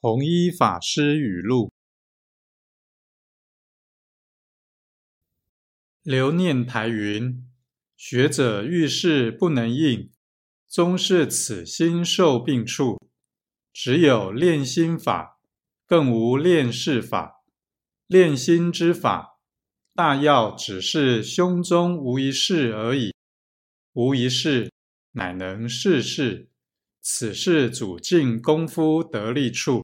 弘一法师语录：留念台云，学者遇事不能应，终是此心受病处。只有练心法，更无练事法。练心之法，大要只是胸中无一事而已。无一事，乃能事事。此事主尽功夫得力处。